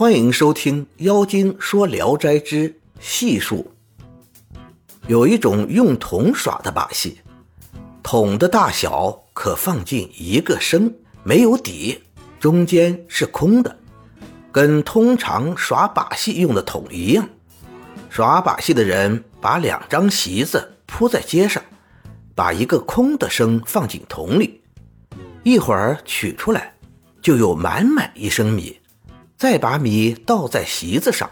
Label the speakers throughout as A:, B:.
A: 欢迎收听《妖精说聊斋之细数》。有一种用桶耍的把戏，桶的大小可放进一个升，没有底，中间是空的，跟通常耍把戏用的桶一样。耍把戏的人把两张席子铺在街上，把一个空的升放进桶里，一会儿取出来，就有满满一升米。再把米倒在席子上，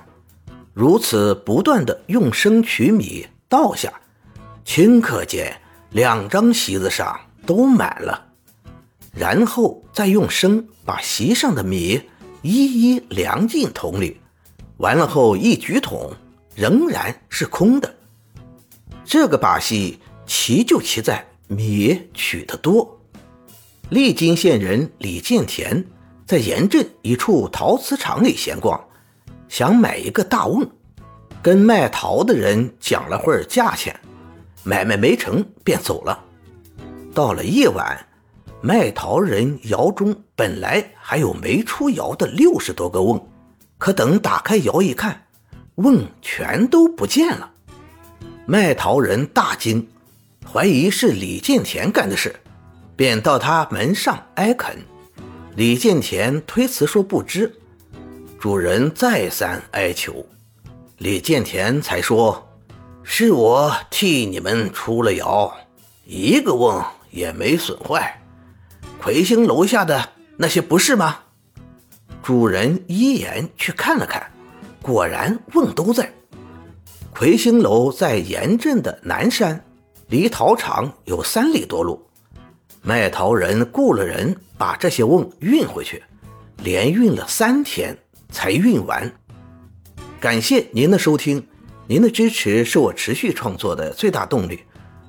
A: 如此不断的用生取米倒下，顷刻间两张席子上都满了。然后再用生把席上的米一一量进桶里，完了后一举桶仍然是空的。这个把戏奇就奇在米取得多。利津县人李建田。在盐镇一处陶瓷厂里闲逛，想买一个大瓮，跟卖陶的人讲了会儿价钱，买卖没成便走了。到了夜晚，卖陶人窑中本来还有没出窑的六十多个瓮，可等打开窑一看，瓮全都不见了。卖陶人大惊，怀疑是李建田干的事，便到他门上挨恳。李建田推辞说不知，主人再三哀求，李建田才说：“是我替你们出了窑，一个瓮也没损坏。魁星楼下的那些不是吗？”主人依言去看了看，果然瓮都在。魁星楼在盐镇的南山，离陶厂有三里多路。卖桃人雇了人把这些瓮运回去，连运了三天才运完。感谢您的收听，您的支持是我持续创作的最大动力。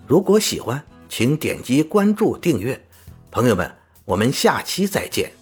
A: 如果喜欢，请点击关注订阅。朋友们，我们下期再见。